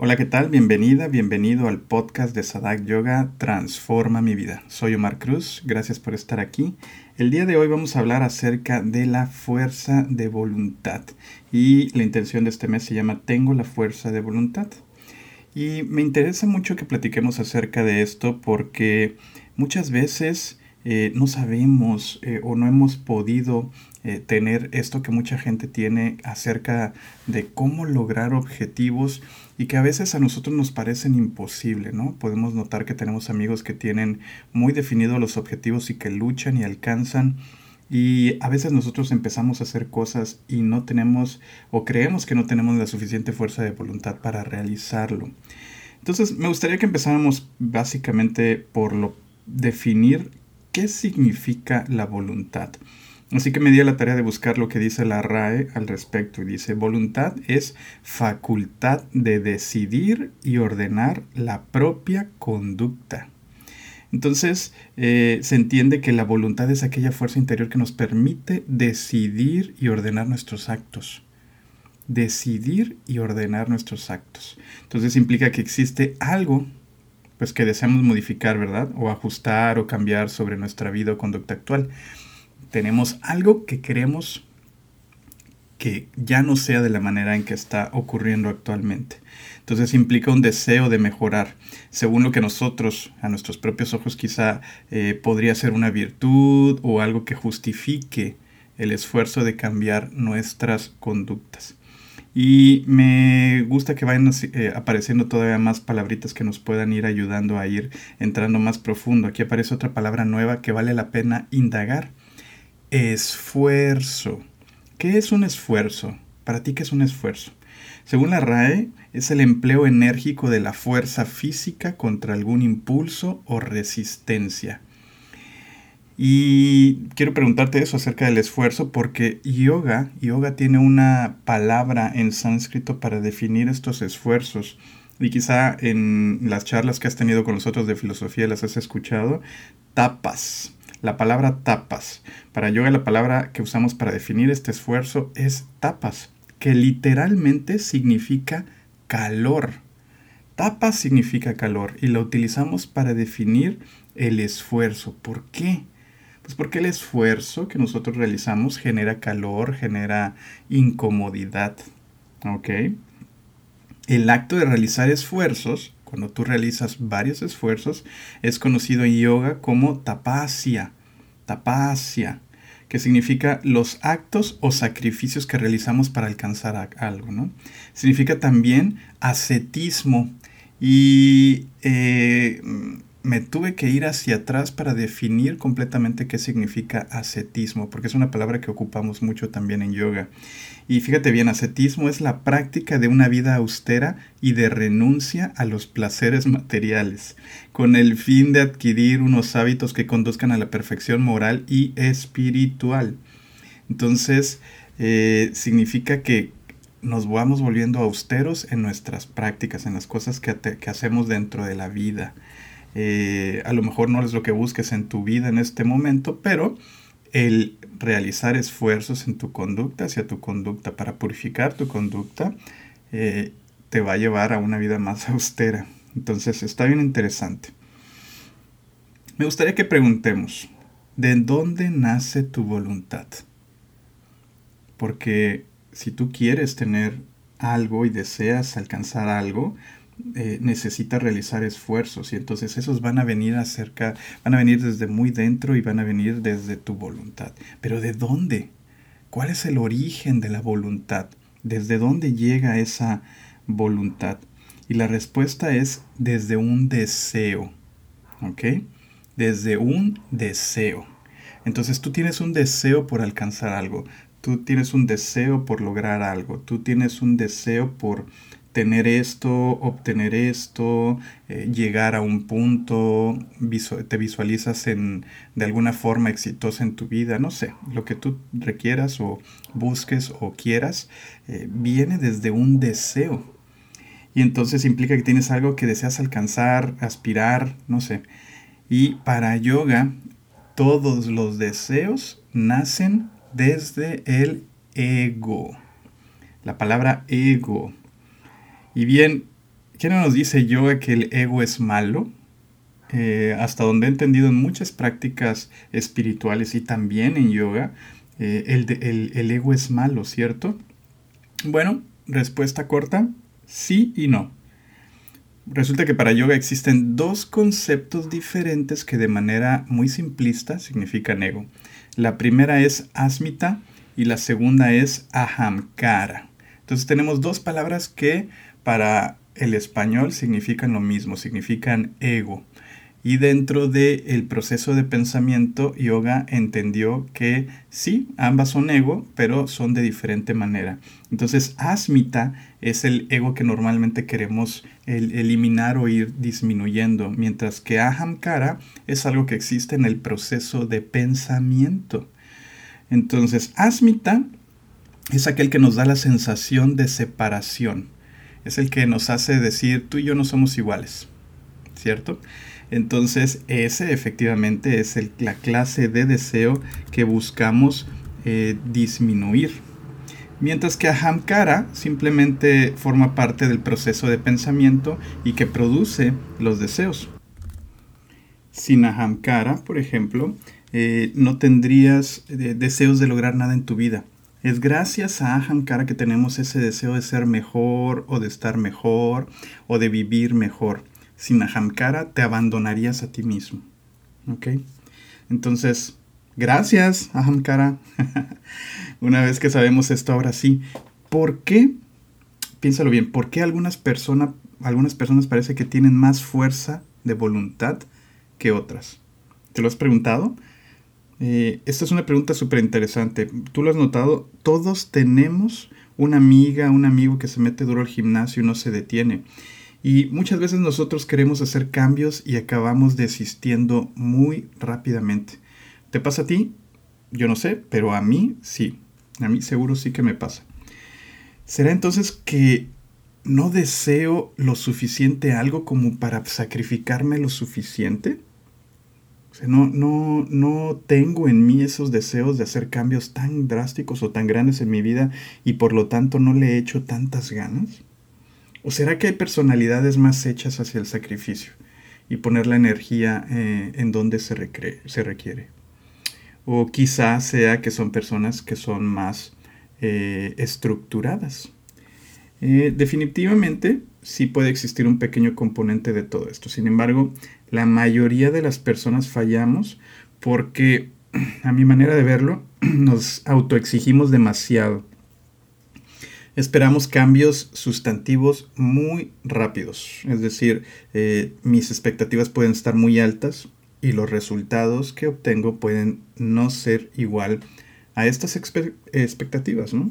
Hola, ¿qué tal? Bienvenida, bienvenido al podcast de Sadak Yoga Transforma mi vida. Soy Omar Cruz, gracias por estar aquí. El día de hoy vamos a hablar acerca de la fuerza de voluntad y la intención de este mes se llama Tengo la fuerza de voluntad. Y me interesa mucho que platiquemos acerca de esto porque muchas veces eh, no sabemos eh, o no hemos podido eh, tener esto que mucha gente tiene acerca de cómo lograr objetivos y que a veces a nosotros nos parecen imposibles, ¿no? Podemos notar que tenemos amigos que tienen muy definidos los objetivos y que luchan y alcanzan. Y a veces nosotros empezamos a hacer cosas y no tenemos o creemos que no tenemos la suficiente fuerza de voluntad para realizarlo. Entonces me gustaría que empezáramos básicamente por lo definir qué significa la voluntad. Así que me di a la tarea de buscar lo que dice la RAE al respecto y dice, voluntad es facultad de decidir y ordenar la propia conducta. Entonces eh, se entiende que la voluntad es aquella fuerza interior que nos permite decidir y ordenar nuestros actos. Decidir y ordenar nuestros actos. Entonces implica que existe algo pues que deseamos modificar, ¿verdad? O ajustar o cambiar sobre nuestra vida o conducta actual tenemos algo que queremos que ya no sea de la manera en que está ocurriendo actualmente. Entonces implica un deseo de mejorar, según lo que nosotros, a nuestros propios ojos, quizá eh, podría ser una virtud o algo que justifique el esfuerzo de cambiar nuestras conductas. Y me gusta que vayan eh, apareciendo todavía más palabritas que nos puedan ir ayudando a ir entrando más profundo. Aquí aparece otra palabra nueva que vale la pena indagar Esfuerzo. ¿Qué es un esfuerzo? Para ti, ¿qué es un esfuerzo? Según la RAE, es el empleo enérgico de la fuerza física contra algún impulso o resistencia. Y quiero preguntarte eso acerca del esfuerzo porque yoga, yoga tiene una palabra en sánscrito para definir estos esfuerzos. Y quizá en las charlas que has tenido con nosotros de filosofía las has escuchado, tapas la palabra tapas. Para yoga la palabra que usamos para definir este esfuerzo es tapas, que literalmente significa calor. Tapas significa calor y lo utilizamos para definir el esfuerzo. ¿Por qué? Pues porque el esfuerzo que nosotros realizamos genera calor, genera incomodidad. ¿Ok? El acto de realizar esfuerzos cuando tú realizas varios esfuerzos, es conocido en yoga como tapasya. Tapasya, que significa los actos o sacrificios que realizamos para alcanzar algo, ¿no? Significa también ascetismo. Y eh, me tuve que ir hacia atrás para definir completamente qué significa ascetismo, porque es una palabra que ocupamos mucho también en yoga. Y fíjate bien, ascetismo es la práctica de una vida austera y de renuncia a los placeres materiales, con el fin de adquirir unos hábitos que conduzcan a la perfección moral y espiritual. Entonces, eh, significa que nos vamos volviendo austeros en nuestras prácticas, en las cosas que, que hacemos dentro de la vida. Eh, a lo mejor no es lo que busques en tu vida en este momento, pero el realizar esfuerzos en tu conducta, hacia tu conducta, para purificar tu conducta, eh, te va a llevar a una vida más austera. Entonces está bien interesante. Me gustaría que preguntemos, ¿de dónde nace tu voluntad? Porque si tú quieres tener algo y deseas alcanzar algo, eh, necesita realizar esfuerzos y entonces esos van a venir acerca, van a venir desde muy dentro y van a venir desde tu voluntad. Pero ¿de dónde? ¿Cuál es el origen de la voluntad? ¿Desde dónde llega esa voluntad? Y la respuesta es desde un deseo. ¿Ok? Desde un deseo. Entonces tú tienes un deseo por alcanzar algo. Tú tienes un deseo por lograr algo. Tú tienes un deseo por tener esto, obtener esto, eh, llegar a un punto, te visualizas en, de alguna forma exitosa en tu vida, no sé, lo que tú requieras o busques o quieras, eh, viene desde un deseo. Y entonces implica que tienes algo que deseas alcanzar, aspirar, no sé. Y para yoga, todos los deseos nacen desde el ego. La palabra ego y bien, ¿quién nos dice yoga que el ego es malo? Eh, hasta donde he entendido en muchas prácticas espirituales y también en yoga, eh, el, el ego es malo, ¿cierto? Bueno, respuesta corta, sí y no. Resulta que para yoga existen dos conceptos diferentes que de manera muy simplista significan ego. La primera es asmita y la segunda es ahamkara. Entonces tenemos dos palabras que para el español significan lo mismo, significan ego. Y dentro del proceso de pensamiento, yoga entendió que sí, ambas son ego, pero son de diferente manera. Entonces, asmita es el ego que normalmente queremos eliminar o ir disminuyendo, mientras que ahamkara es algo que existe en el proceso de pensamiento. Entonces, asmita es aquel que nos da la sensación de separación. Es el que nos hace decir, tú y yo no somos iguales, ¿cierto? Entonces ese efectivamente es la clase de deseo que buscamos eh, disminuir. Mientras que Ahamkara simplemente forma parte del proceso de pensamiento y que produce los deseos. Sin Ahamkara, por ejemplo, eh, no tendrías eh, deseos de lograr nada en tu vida. Es gracias a Ahamkara que tenemos ese deseo de ser mejor o de estar mejor o de vivir mejor sin Ahamkara te abandonarías a ti mismo. ¿Ok? Entonces, gracias Ahamkara. Una vez que sabemos esto, ahora sí, ¿por qué? Piénsalo bien, ¿por qué algunas, personas algunas personas parece que tienen más fuerza de voluntad que otras? ¿Te lo has preguntado? Eh, esta es una pregunta súper interesante. Tú lo has notado, todos tenemos una amiga, un amigo que se mete duro al gimnasio y no se detiene. Y muchas veces nosotros queremos hacer cambios y acabamos desistiendo muy rápidamente. ¿Te pasa a ti? Yo no sé, pero a mí sí. A mí seguro sí que me pasa. ¿Será entonces que no deseo lo suficiente algo como para sacrificarme lo suficiente? No, no, no tengo en mí esos deseos de hacer cambios tan drásticos o tan grandes en mi vida y por lo tanto no le he hecho tantas ganas. ¿O será que hay personalidades más hechas hacia el sacrificio y poner la energía eh, en donde se, se, requiere? O quizá sea que son personas que son más eh, estructuradas. Eh, definitivamente sí puede existir un pequeño componente de todo esto. Sin embargo, la mayoría de las personas fallamos porque, a mi manera de verlo, nos autoexigimos demasiado esperamos cambios sustantivos muy rápidos. Es decir, eh, mis expectativas pueden estar muy altas y los resultados que obtengo pueden no ser igual a estas expectativas. ¿no?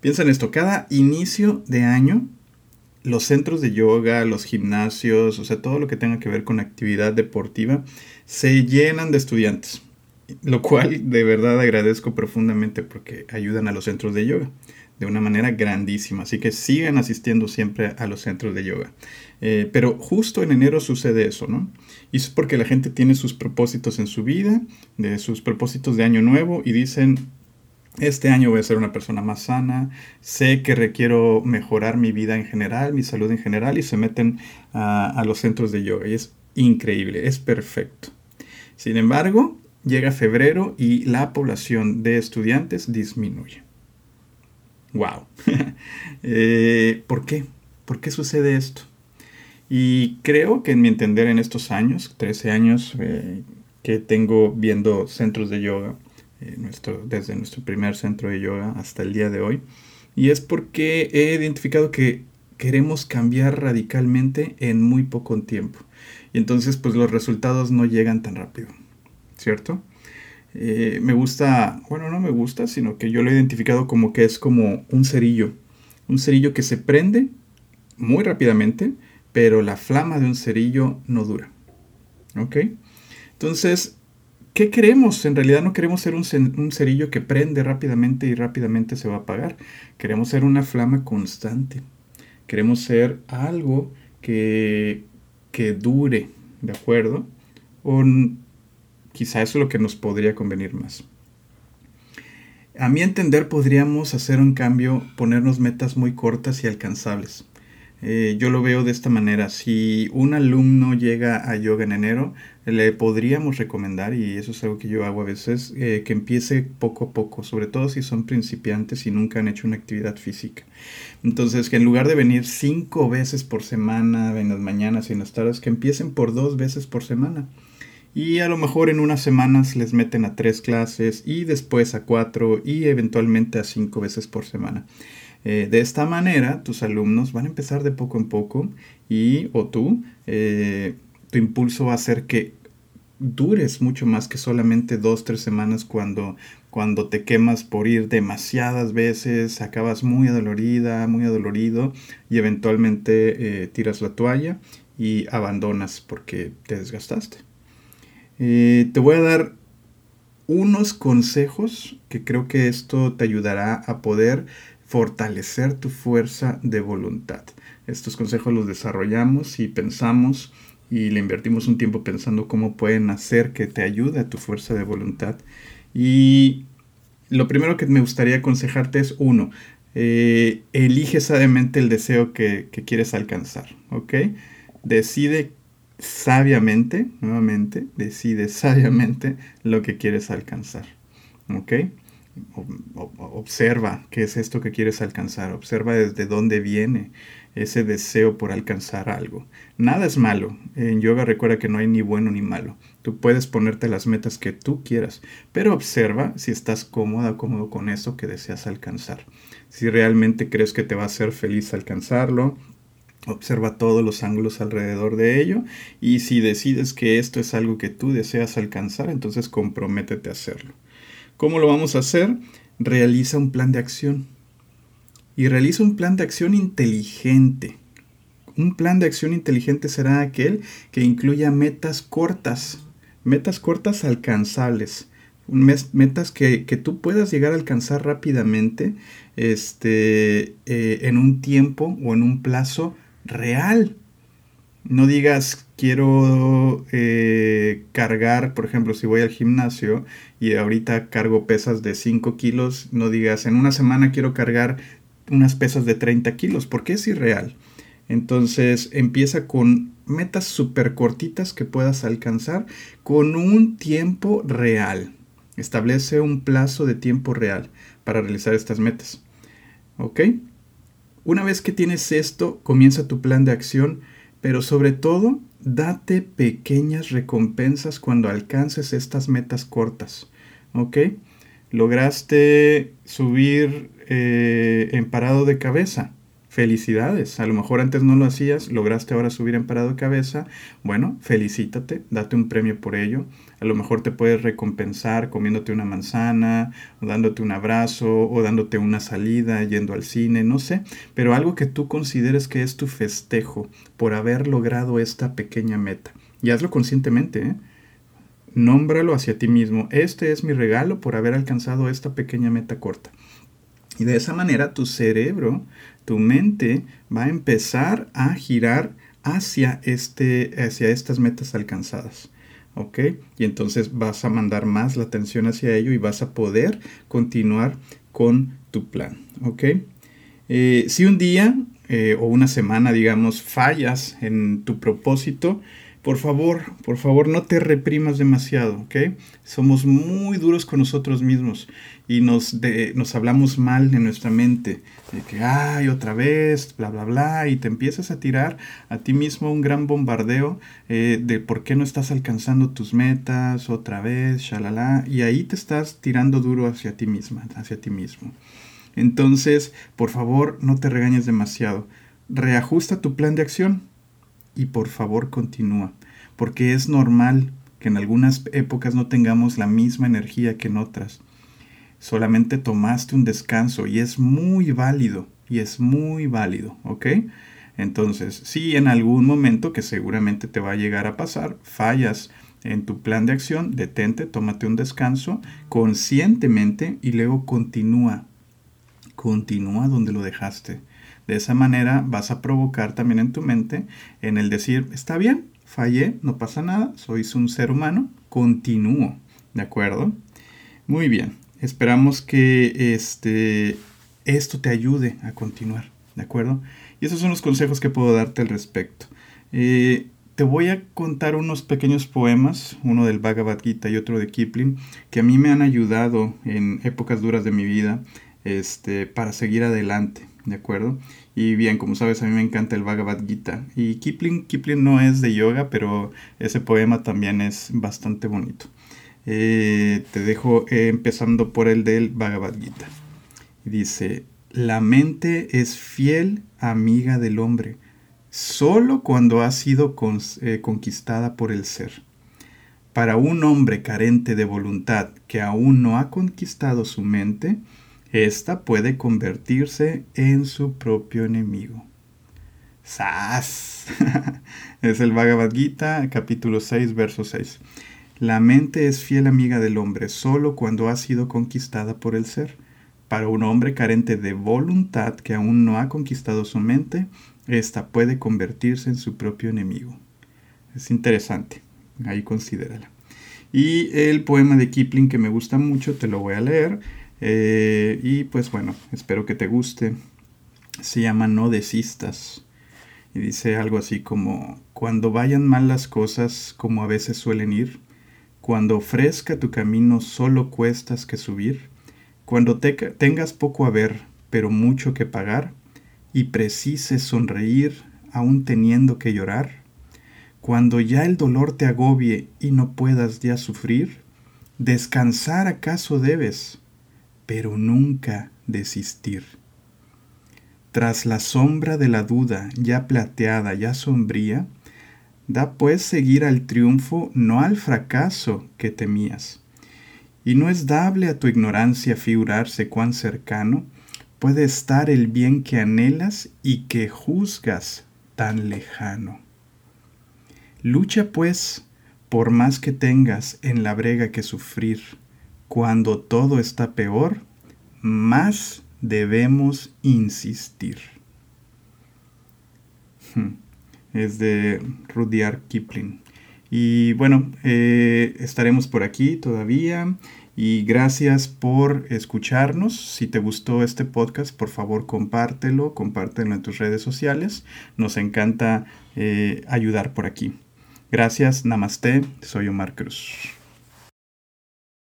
Piensa en esto, cada inicio de año, los centros de yoga, los gimnasios, o sea, todo lo que tenga que ver con actividad deportiva, se llenan de estudiantes. Lo cual de verdad agradezco profundamente porque ayudan a los centros de yoga de una manera grandísima. Así que sigan asistiendo siempre a los centros de yoga. Eh, pero justo en enero sucede eso, ¿no? Y es porque la gente tiene sus propósitos en su vida, de sus propósitos de año nuevo y dicen, este año voy a ser una persona más sana, sé que requiero mejorar mi vida en general, mi salud en general y se meten a, los centros de yoga. Y es increíble, es perfecto. Sin embargo, llega febrero y la población de estudiantes disminuye. Wow. Eh, ¿Por qué? ¿Por qué sucede esto? Y creo que en mi entender en estos años, 13 años eh, que tengo viendo centros de yoga, eh, nuestro, desde nuestro primer centro de yoga hasta el día de hoy, y es porque he identificado que queremos cambiar radicalmente en muy poco tiempo. Y entonces pues los resultados no llegan tan rápido, ¿cierto? Eh, me gusta, bueno, no me gusta, sino que yo lo he identificado como que es como un cerillo. Un cerillo que se prende muy rápidamente, pero la flama de un cerillo no dura. ¿Ok? Entonces, ¿qué queremos? En realidad no queremos ser un, cerillo que prende rápidamente y rápidamente se va a apagar. Queremos ser una flama constante. Queremos ser algo que, que dure, ¿de acuerdo? Un, Quizá eso es lo que nos podría convenir más. A mi entender podríamos hacer un cambio, ponernos metas muy cortas y alcanzables. Eh, yo lo veo de esta manera. Si un alumno llega a yoga en enero, le podríamos recomendar, y eso es algo que yo hago a veces, eh, que empiece poco a poco, sobre todo si son principiantes y nunca han hecho una actividad física. Entonces, que en lugar de venir cinco veces por semana, en las mañanas y en las tardes, que empiecen por dos veces por semana. Y a lo mejor en unas semanas les meten a tres clases y después a cuatro y eventualmente a cinco veces por semana. Eh, de esta manera, tus alumnos van a empezar de poco en poco y o tú, eh, tu impulso va a ser que dures mucho más que solamente dos, tres semanas cuando, cuando te quemas por ir demasiadas veces, acabas muy adolorida, muy adolorido y eventualmente eh, tiras la toalla y abandonas porque te desgastaste. te voy a dar unos consejos que creo que esto te ayudará a poder fortalecer tu fuerza de voluntad. Estos consejos los desarrollamos y pensamos y le invertimos un tiempo pensando cómo pueden hacer que te ayude a tu fuerza de voluntad. Y lo primero que me gustaría aconsejarte es, uno, eh, elige sabiamente el deseo que, que, quieres alcanzar, ¿ok? Decide sabiamente, nuevamente, decide sabiamente lo que quieres alcanzar, ¿ok? Observa qué es esto que quieres alcanzar, observa desde dónde viene ese deseo por alcanzar algo. Nada es malo. En yoga recuerda que no hay ni bueno ni malo. Tú puedes ponerte las metas que tú quieras, pero observa si estás cómoda o cómodo con eso que deseas alcanzar. Si realmente crees que te va a hacer feliz alcanzarlo, Observa todos los ángulos alrededor de ello y si decides que esto es algo que tú deseas alcanzar, entonces comprométete a hacerlo. ¿Cómo lo vamos a hacer? Realiza un plan de acción. Y realiza un plan de acción inteligente. Un plan de acción inteligente será aquel que incluya metas cortas, metas cortas alcanzables, metas que, tú puedas llegar a alcanzar rápidamente este, eh, en un tiempo o en un plazo real. No digas quiero eh, cargar, por ejemplo, si voy al gimnasio y ahorita cargo pesas de 5 kilos, no digas en una semana quiero cargar unas pesas de 30 kilos, porque es irreal. Entonces empieza con metas súper cortitas que puedas alcanzar con un tiempo real. Establece un plazo de tiempo real para realizar estas metas. ¿Ok? Una vez que tienes esto, comienza tu plan de acción pero sobre todo, date pequeñas recompensas cuando alcances estas metas cortas. ¿Ok? Lograste subir eh, en parado de cabeza felicidades. A lo mejor antes no lo hacías, lograste ahora subir en parado cabeza. Bueno, felicítate, date un premio por ello. A lo mejor te puedes recompensar comiéndote una manzana, o dándote un abrazo, o dándote una salida, yendo al cine, no sé. Pero algo que tú consideres que es tu festejo por haber logrado esta pequeña meta. Y hazlo conscientemente, ¿eh? Nómbralo hacia ti mismo. Este es mi regalo por haber alcanzado esta pequeña meta corta. Y de esa manera tu cerebro, tu mente va a empezar a girar hacia, este, hacia estas metas alcanzadas. ¿Ok? Y entonces vas a mandar más la atención hacia ello y vas a poder continuar con tu plan. ¿Ok? Eh, si un día eh, o una semana, digamos, fallas en tu propósito, por favor, por favor, no te reprimas demasiado, ¿ok? Somos muy duros con nosotros mismos y nos, nos hablamos mal en nuestra mente, de que, ay, otra vez, bla, bla, bla, y te empiezas a tirar a ti mismo un gran bombardeo eh, de por qué no estás alcanzando tus metas otra vez, shalala, y ahí te estás tirando duro hacia ti misma, hacia ti mismo. Entonces, por favor, no te regañes demasiado. Reajusta tu plan de acción y por favor continúa, porque es normal que en algunas épocas no tengamos la misma energía que en otras. Solamente tomaste un descanso y es muy válido, y es muy válido, ¿ok? Entonces, si en algún momento, que seguramente te va a llegar a pasar, fallas en tu plan de acción, detente, tómate un descanso conscientemente y luego continúa. Continúa donde lo dejaste. De esa manera vas a provocar también en tu mente en el decir, está bien, fallé, no pasa nada, soy un ser humano, continúo, ¿de acuerdo? Muy bien, esperamos que este, esto te ayude a continuar, ¿de acuerdo? Y esos son los consejos que puedo darte al respecto. Eh, te voy a contar unos pequeños poemas, uno del Bhagavad Gita y otro de Kipling, que a mí me han ayudado en épocas duras de mi vida este, para seguir adelante, ¿de acuerdo? Y bien, como sabes, a mí me encanta el Bhagavad Gita. Y Kipling, Kipling no es de yoga, pero ese poema también es bastante bonito. Eh, te dejo eh, empezando por el del Bhagavad Gita. Dice, la mente es fiel amiga del hombre, solo cuando ha sido eh, conquistada por el ser. Para un hombre carente de voluntad que aún no ha conquistado su mente, ésta puede convertirse en su propio enemigo. ¡Sas! es el Bhagavad Gita, capítulo 6, verso 6. La mente es fiel amiga del hombre solo cuando ha sido conquistada por el ser. Para un hombre carente de voluntad que aún no ha conquistado su mente, ésta puede convertirse en su propio enemigo. Es interesante, ahí considérala. Y el poema de Kipling que me gusta mucho, te lo voy a leer. Eh, y pues bueno, espero que te guste. Se llama No desistas. Y dice algo así como, cuando vayan mal las cosas como a veces suelen ir, cuando ofrezca tu camino solo cuestas que subir, cuando te, tengas poco a ver, pero mucho que pagar, y precises sonreír aún teniendo que llorar, cuando ya el dolor te agobie y no puedas ya sufrir, descansar acaso debes, pero nunca desistir. Tras la sombra de la duda ya plateada, ya sombría, da pues seguir al triunfo, no al fracaso que temías. Y no es dable a tu ignorancia figurarse cuán cercano puede estar el bien que anhelas y que juzgas tan lejano. Lucha pues por más que tengas en la brega que sufrir. Cuando todo está peor, más debemos insistir. Hmm. Es de Rudyard Kipling. Y bueno, eh, estaremos por aquí todavía. Y gracias por escucharnos. Si te gustó este podcast, por favor compártelo, compártelo en tus redes sociales. Nos encanta eh, ayudar por aquí. Gracias, namaste. Soy Omar Cruz.